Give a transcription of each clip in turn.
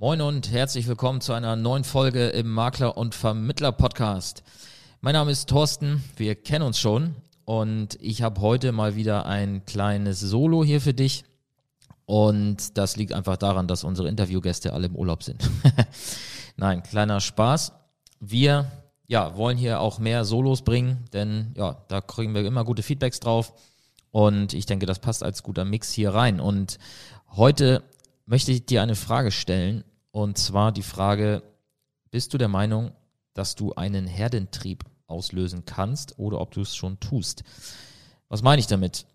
Moin und herzlich willkommen zu einer neuen Folge im Makler und Vermittler Podcast. Mein Name ist Thorsten, wir kennen uns schon und ich habe heute mal wieder ein kleines Solo hier für dich. Und das liegt einfach daran, dass unsere Interviewgäste alle im Urlaub sind. Nein, kleiner Spaß. Wir ja, wollen hier auch mehr Solos bringen, denn ja, da kriegen wir immer gute Feedbacks drauf. Und ich denke, das passt als guter Mix hier rein. Und heute möchte ich dir eine Frage stellen. Und zwar die Frage, bist du der Meinung, dass du einen Herdentrieb auslösen kannst oder ob du es schon tust? Was meine ich damit?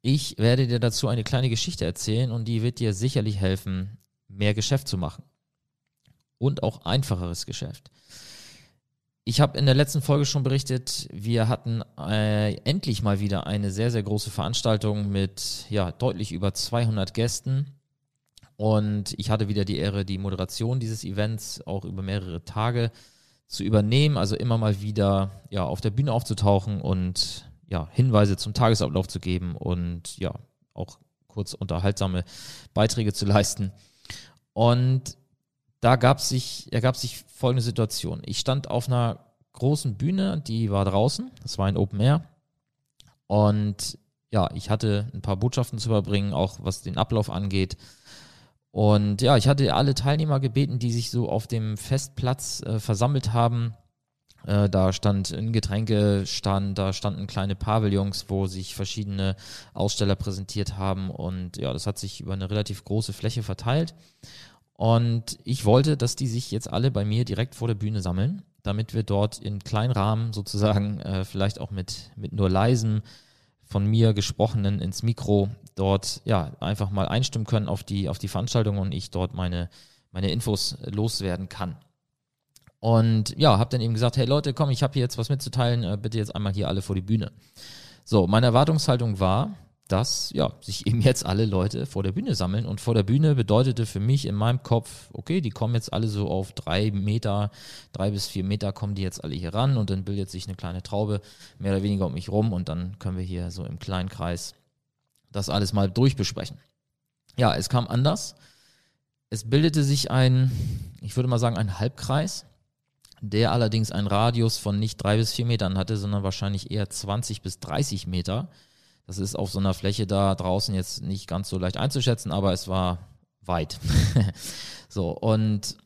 Ich werde dir dazu eine kleine Geschichte erzählen und die wird dir sicherlich helfen, mehr Geschäft zu machen. Und auch einfacheres Geschäft. Ich habe in der letzten Folge schon berichtet, wir hatten äh, endlich mal wieder eine sehr, sehr große Veranstaltung mit ja, deutlich über 200 Gästen und ich hatte wieder die Ehre, die Moderation dieses Events auch über mehrere Tage zu übernehmen, also immer mal wieder ja, auf der Bühne aufzutauchen und ja, Hinweise zum Tagesablauf zu geben und ja, auch kurz unterhaltsame Beiträge zu leisten. Und da gab sich, ergab sich folgende Situation. Ich stand auf einer großen Bühne, die war draußen, das war ein Open Air. Und ja, ich hatte ein paar Botschaften zu überbringen, auch was den Ablauf angeht. Und ja, ich hatte alle Teilnehmer gebeten, die sich so auf dem Festplatz äh, versammelt haben. Äh, da stand ein Getränkestand, da standen kleine Pavillons, wo sich verschiedene Aussteller präsentiert haben. Und ja, das hat sich über eine relativ große Fläche verteilt. Und ich wollte, dass die sich jetzt alle bei mir direkt vor der Bühne sammeln, damit wir dort in kleinen Rahmen sozusagen, äh, vielleicht auch mit, mit nur leisen von mir gesprochenen ins Mikro dort ja einfach mal einstimmen können auf die, auf die Veranstaltung und ich dort meine, meine Infos loswerden kann. Und ja, habe dann eben gesagt, hey Leute, komm, ich habe hier jetzt was mitzuteilen, äh, bitte jetzt einmal hier alle vor die Bühne. So, meine Erwartungshaltung war, dass ja, sich eben jetzt alle Leute vor der Bühne sammeln. Und vor der Bühne bedeutete für mich in meinem Kopf, okay, die kommen jetzt alle so auf drei Meter, drei bis vier Meter kommen die jetzt alle hier ran und dann bildet sich eine kleine Traube mehr oder weniger um mich rum und dann können wir hier so im kleinen Kreis das alles mal durchbesprechen. Ja, es kam anders. Es bildete sich ein, ich würde mal sagen, ein Halbkreis, der allerdings einen Radius von nicht drei bis vier Metern hatte, sondern wahrscheinlich eher 20 bis 30 Meter. Das ist auf so einer Fläche da draußen jetzt nicht ganz so leicht einzuschätzen, aber es war weit. so, und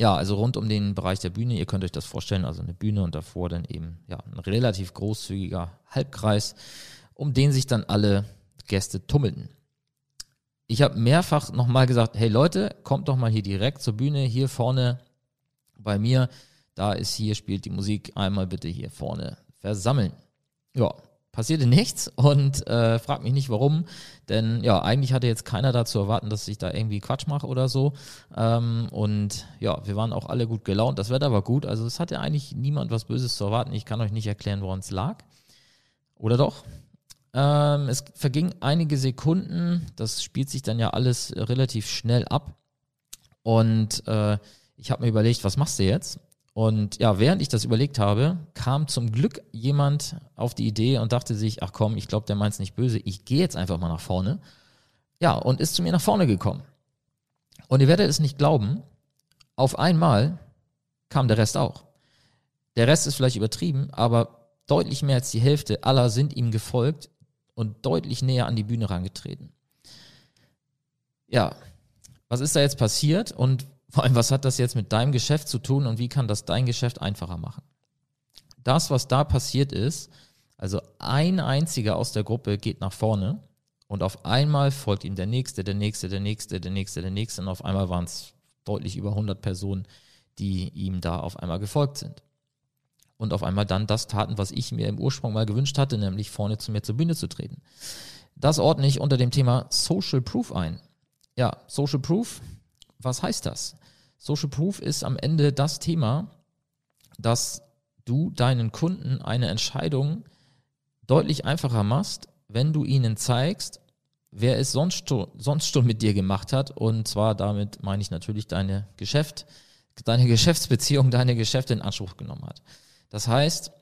ja, also rund um den Bereich der Bühne, ihr könnt euch das vorstellen, also eine Bühne und davor dann eben ja ein relativ großzügiger Halbkreis, um den sich dann alle Gäste tummelten. Ich habe mehrfach nochmal gesagt, hey Leute, kommt doch mal hier direkt zur Bühne, hier vorne bei mir, da ist hier, spielt die Musik, einmal bitte hier vorne versammeln. Ja, passierte nichts und äh, frag mich nicht warum, denn ja, eigentlich hatte jetzt keiner dazu erwarten, dass ich da irgendwie Quatsch mache oder so. Ähm, und ja, wir waren auch alle gut gelaunt, das Wetter war gut, also es hatte eigentlich niemand was Böses zu erwarten. Ich kann euch nicht erklären, woran es lag. Oder doch? Ähm, es vergingen einige Sekunden, das spielt sich dann ja alles relativ schnell ab. Und äh, ich habe mir überlegt, was machst du jetzt? Und ja, während ich das überlegt habe, kam zum Glück jemand auf die Idee und dachte sich, ach komm, ich glaube, der meint es nicht böse, ich gehe jetzt einfach mal nach vorne. Ja, und ist zu mir nach vorne gekommen. Und ihr werdet es nicht glauben, auf einmal kam der Rest auch. Der Rest ist vielleicht übertrieben, aber deutlich mehr als die Hälfte aller sind ihm gefolgt und deutlich näher an die Bühne rangetreten. Ja, was ist da jetzt passiert und vor allem, was hat das jetzt mit deinem Geschäft zu tun und wie kann das dein Geschäft einfacher machen? Das, was da passiert ist, also ein einziger aus der Gruppe geht nach vorne und auf einmal folgt ihm der nächste, der nächste, der nächste, der nächste, der nächste und auf einmal waren es deutlich über 100 Personen, die ihm da auf einmal gefolgt sind. Und auf einmal dann das taten, was ich mir im Ursprung mal gewünscht hatte, nämlich vorne zu mir zur Bühne zu treten. Das ordne ich unter dem Thema Social Proof ein. Ja, Social Proof, was heißt das? Social Proof ist am Ende das Thema, dass du deinen Kunden eine Entscheidung deutlich einfacher machst, wenn du ihnen zeigst, wer es sonst, sonst schon mit dir gemacht hat. Und zwar damit meine ich natürlich deine Geschäft, deine Geschäftsbeziehung, deine Geschäfte in Anspruch genommen hat. Das heißt,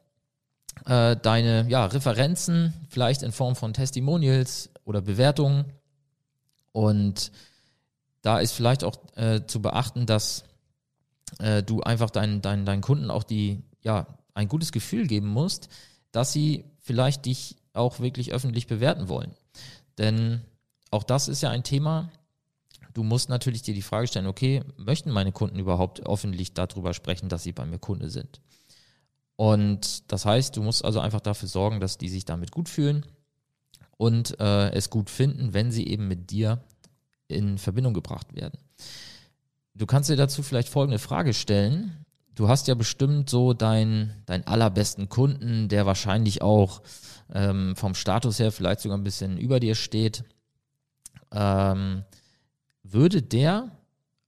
äh, deine ja, Referenzen, vielleicht in Form von Testimonials oder Bewertungen und da ist vielleicht auch äh, zu beachten, dass äh, du einfach deinen, deinen, deinen Kunden auch die, ja, ein gutes Gefühl geben musst, dass sie vielleicht dich auch wirklich öffentlich bewerten wollen. Denn auch das ist ja ein Thema. Du musst natürlich dir die Frage stellen, okay, möchten meine Kunden überhaupt öffentlich darüber sprechen, dass sie bei mir Kunde sind? Und das heißt, du musst also einfach dafür sorgen, dass die sich damit gut fühlen und äh, es gut finden, wenn sie eben mit dir in Verbindung gebracht werden. Du kannst dir dazu vielleicht folgende Frage stellen. Du hast ja bestimmt so deinen dein allerbesten Kunden, der wahrscheinlich auch ähm, vom Status her vielleicht sogar ein bisschen über dir steht. Ähm, würde der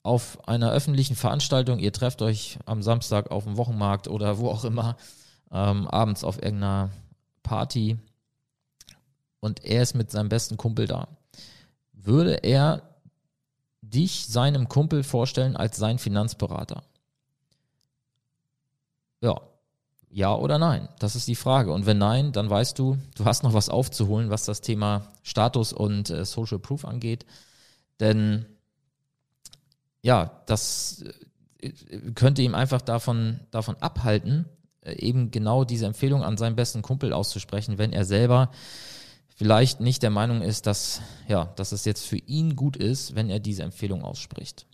auf einer öffentlichen Veranstaltung, ihr trefft euch am Samstag auf dem Wochenmarkt oder wo auch immer, ähm, abends auf irgendeiner Party und er ist mit seinem besten Kumpel da, würde er dich seinem Kumpel vorstellen als sein Finanzberater? Ja, ja oder nein? Das ist die Frage. Und wenn nein, dann weißt du, du hast noch was aufzuholen, was das Thema Status und äh, Social Proof angeht. Denn ja, das äh, könnte ihm einfach davon, davon abhalten, äh, eben genau diese Empfehlung an seinen besten Kumpel auszusprechen, wenn er selber vielleicht nicht der Meinung ist, dass, ja, dass es jetzt für ihn gut ist, wenn er diese Empfehlung ausspricht.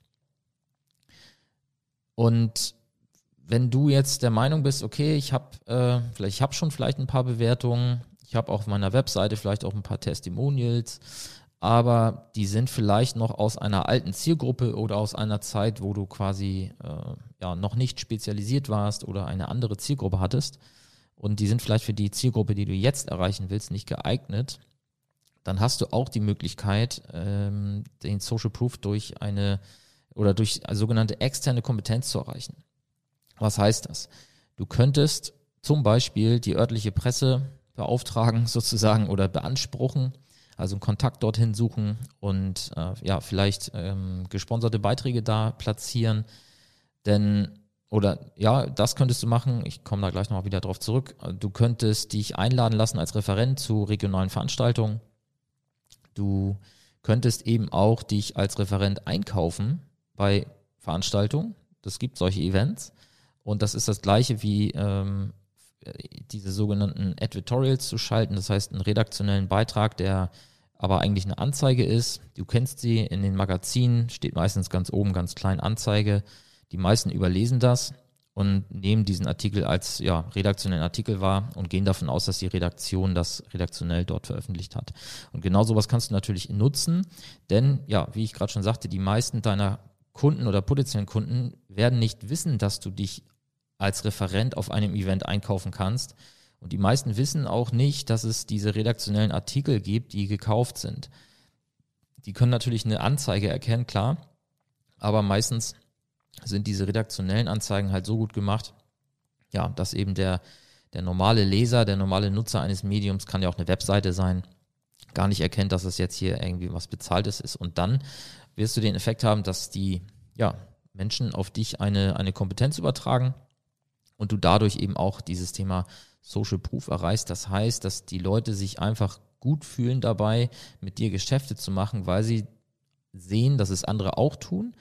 Und wenn du jetzt der Meinung bist, okay, ich habe äh, vielleicht, ich habe schon vielleicht ein paar Bewertungen, ich habe auf meiner Webseite vielleicht auch ein paar Testimonials, aber die sind vielleicht noch aus einer alten Zielgruppe oder aus einer Zeit, wo du quasi äh, ja noch nicht spezialisiert warst oder eine andere Zielgruppe hattest und die sind vielleicht für die Zielgruppe, die du jetzt erreichen willst, nicht geeignet, dann hast du auch die Möglichkeit, ähm, den Social Proof durch eine oder durch sogenannte externe Kompetenz zu erreichen. Was heißt das? Du könntest zum Beispiel die örtliche Presse beauftragen sozusagen oder beanspruchen, also einen Kontakt dorthin suchen und äh, ja, vielleicht ähm, gesponserte Beiträge da platzieren. Denn, oder ja, das könntest du machen, ich komme da gleich nochmal wieder drauf zurück. Du könntest dich einladen lassen als Referent zu regionalen Veranstaltungen. Du könntest eben auch dich als Referent einkaufen bei Veranstaltungen. Das gibt solche Events. Und das ist das gleiche wie ähm, diese sogenannten Advertorials zu schalten, das heißt einen redaktionellen Beitrag, der aber eigentlich eine Anzeige ist. Du kennst sie in den Magazinen, steht meistens ganz oben ganz klein Anzeige. Die meisten überlesen das und nehmen diesen Artikel als ja, redaktionellen Artikel wahr und gehen davon aus, dass die Redaktion das redaktionell dort veröffentlicht hat. Und genau sowas kannst du natürlich nutzen, denn ja, wie ich gerade schon sagte, die meisten deiner Kunden oder potenziellen Kunden werden nicht wissen, dass du dich als Referent auf einem Event einkaufen kannst, und die meisten wissen auch nicht, dass es diese redaktionellen Artikel gibt, die gekauft sind. Die können natürlich eine Anzeige erkennen, klar, aber meistens sind diese redaktionellen Anzeigen halt so gut gemacht, ja, dass eben der, der normale Leser, der normale Nutzer eines Mediums, kann ja auch eine Webseite sein, gar nicht erkennt, dass es jetzt hier irgendwie was Bezahltes ist. Und dann wirst du den Effekt haben, dass die ja, Menschen auf dich eine, eine Kompetenz übertragen und du dadurch eben auch dieses Thema Social Proof erreichst. Das heißt, dass die Leute sich einfach gut fühlen dabei, mit dir Geschäfte zu machen, weil sie sehen, dass es andere auch tun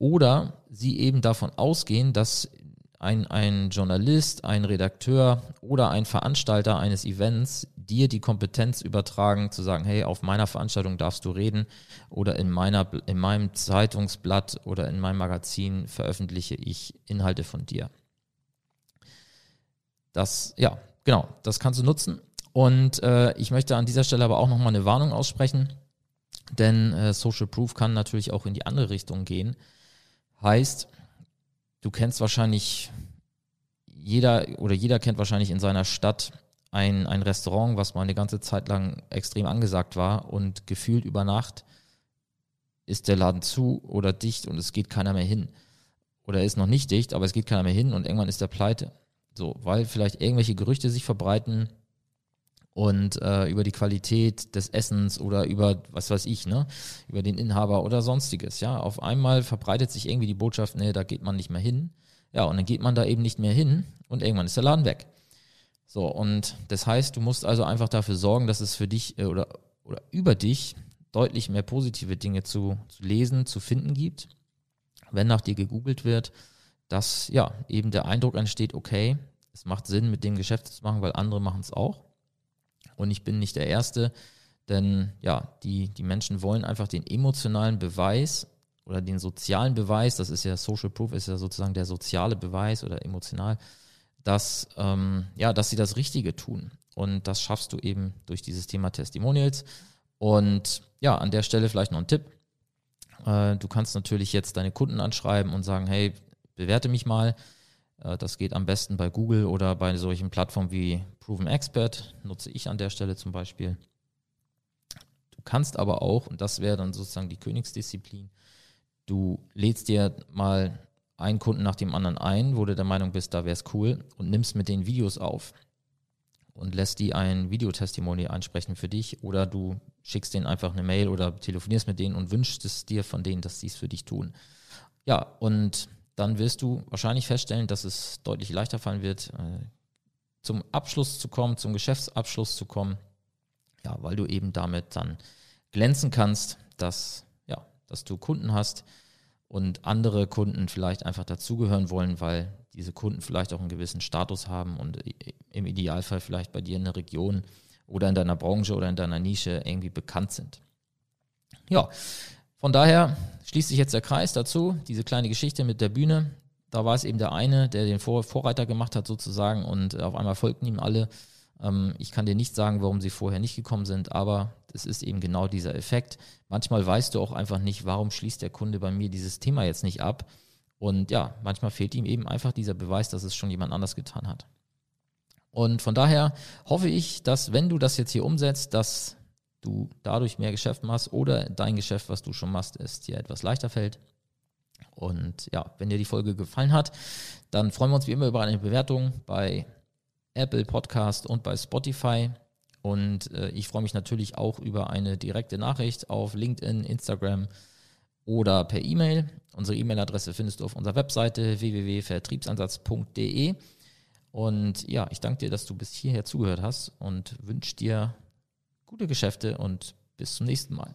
oder sie eben davon ausgehen, dass ein, ein Journalist, ein Redakteur oder ein Veranstalter eines Events dir die Kompetenz übertragen, zu sagen, hey, auf meiner Veranstaltung darfst du reden oder in, meiner, in meinem Zeitungsblatt oder in meinem Magazin veröffentliche ich Inhalte von dir. Das, ja, genau, das kannst du nutzen. Und äh, ich möchte an dieser Stelle aber auch nochmal eine Warnung aussprechen, denn äh, Social Proof kann natürlich auch in die andere Richtung gehen. Heißt, du kennst wahrscheinlich jeder oder jeder kennt wahrscheinlich in seiner Stadt ein, ein Restaurant, was mal eine ganze Zeit lang extrem angesagt war und gefühlt über Nacht ist der Laden zu oder dicht und es geht keiner mehr hin. Oder er ist noch nicht dicht, aber es geht keiner mehr hin und irgendwann ist er pleite. So, weil vielleicht irgendwelche Gerüchte sich verbreiten und äh, über die Qualität des Essens oder über, was weiß ich, ne, über den Inhaber oder sonstiges, ja. Auf einmal verbreitet sich irgendwie die Botschaft, nee, da geht man nicht mehr hin. Ja, und dann geht man da eben nicht mehr hin und irgendwann ist der Laden weg. So, und das heißt, du musst also einfach dafür sorgen, dass es für dich äh, oder, oder über dich deutlich mehr positive Dinge zu, zu lesen, zu finden gibt, wenn nach dir gegoogelt wird, dass ja eben der Eindruck entsteht, okay, es macht Sinn, mit dem Geschäft zu machen, weil andere machen es auch. Und ich bin nicht der Erste, denn ja, die, die Menschen wollen einfach den emotionalen Beweis oder den sozialen Beweis, das ist ja Social Proof, ist ja sozusagen der soziale Beweis oder emotional, dass, ähm, ja, dass sie das Richtige tun. Und das schaffst du eben durch dieses Thema Testimonials. Und ja, an der Stelle vielleicht noch ein Tipp. Äh, du kannst natürlich jetzt deine Kunden anschreiben und sagen, hey, bewerte mich mal. Äh, das geht am besten bei Google oder bei solchen Plattformen wie Proven Expert, nutze ich an der Stelle zum Beispiel. Du kannst aber auch, und das wäre dann sozusagen die Königsdisziplin, du lädst dir mal einen Kunden nach dem anderen ein, wo du der Meinung bist, da wäre es cool und nimmst mit den Videos auf und lässt die ein Videotestimony ansprechen für dich oder du schickst denen einfach eine Mail oder telefonierst mit denen und wünschst es dir von denen, dass sie es für dich tun. Ja, und dann wirst du wahrscheinlich feststellen, dass es deutlich leichter fallen wird, äh, zum Abschluss zu kommen, zum Geschäftsabschluss zu kommen. Ja, weil du eben damit dann glänzen kannst, dass, ja, dass du Kunden hast und andere Kunden vielleicht einfach dazugehören wollen, weil diese Kunden vielleicht auch einen gewissen Status haben und im Idealfall vielleicht bei dir in der Region oder in deiner Branche oder in deiner Nische irgendwie bekannt sind. Ja, von daher schließt sich jetzt der Kreis dazu, diese kleine Geschichte mit der Bühne. Da war es eben der eine, der den Vor Vorreiter gemacht hat sozusagen und auf einmal folgten ihm alle. Ähm, ich kann dir nicht sagen, warum sie vorher nicht gekommen sind, aber es ist eben genau dieser Effekt. Manchmal weißt du auch einfach nicht, warum schließt der Kunde bei mir dieses Thema jetzt nicht ab. Und ja, manchmal fehlt ihm eben einfach dieser Beweis, dass es schon jemand anders getan hat. Und von daher hoffe ich, dass wenn du das jetzt hier umsetzt, dass du dadurch mehr Geschäft machst oder dein Geschäft, was du schon machst, es dir etwas leichter fällt. Und ja, wenn dir die Folge gefallen hat, dann freuen wir uns wie immer über eine Bewertung bei Apple Podcast und bei Spotify. Und äh, ich freue mich natürlich auch über eine direkte Nachricht auf LinkedIn, Instagram oder per E-Mail. Unsere E-Mail-Adresse findest du auf unserer Webseite www.vertriebsansatz.de. Und ja, ich danke dir, dass du bis hierher zugehört hast und wünsche dir gute Geschäfte und bis zum nächsten Mal.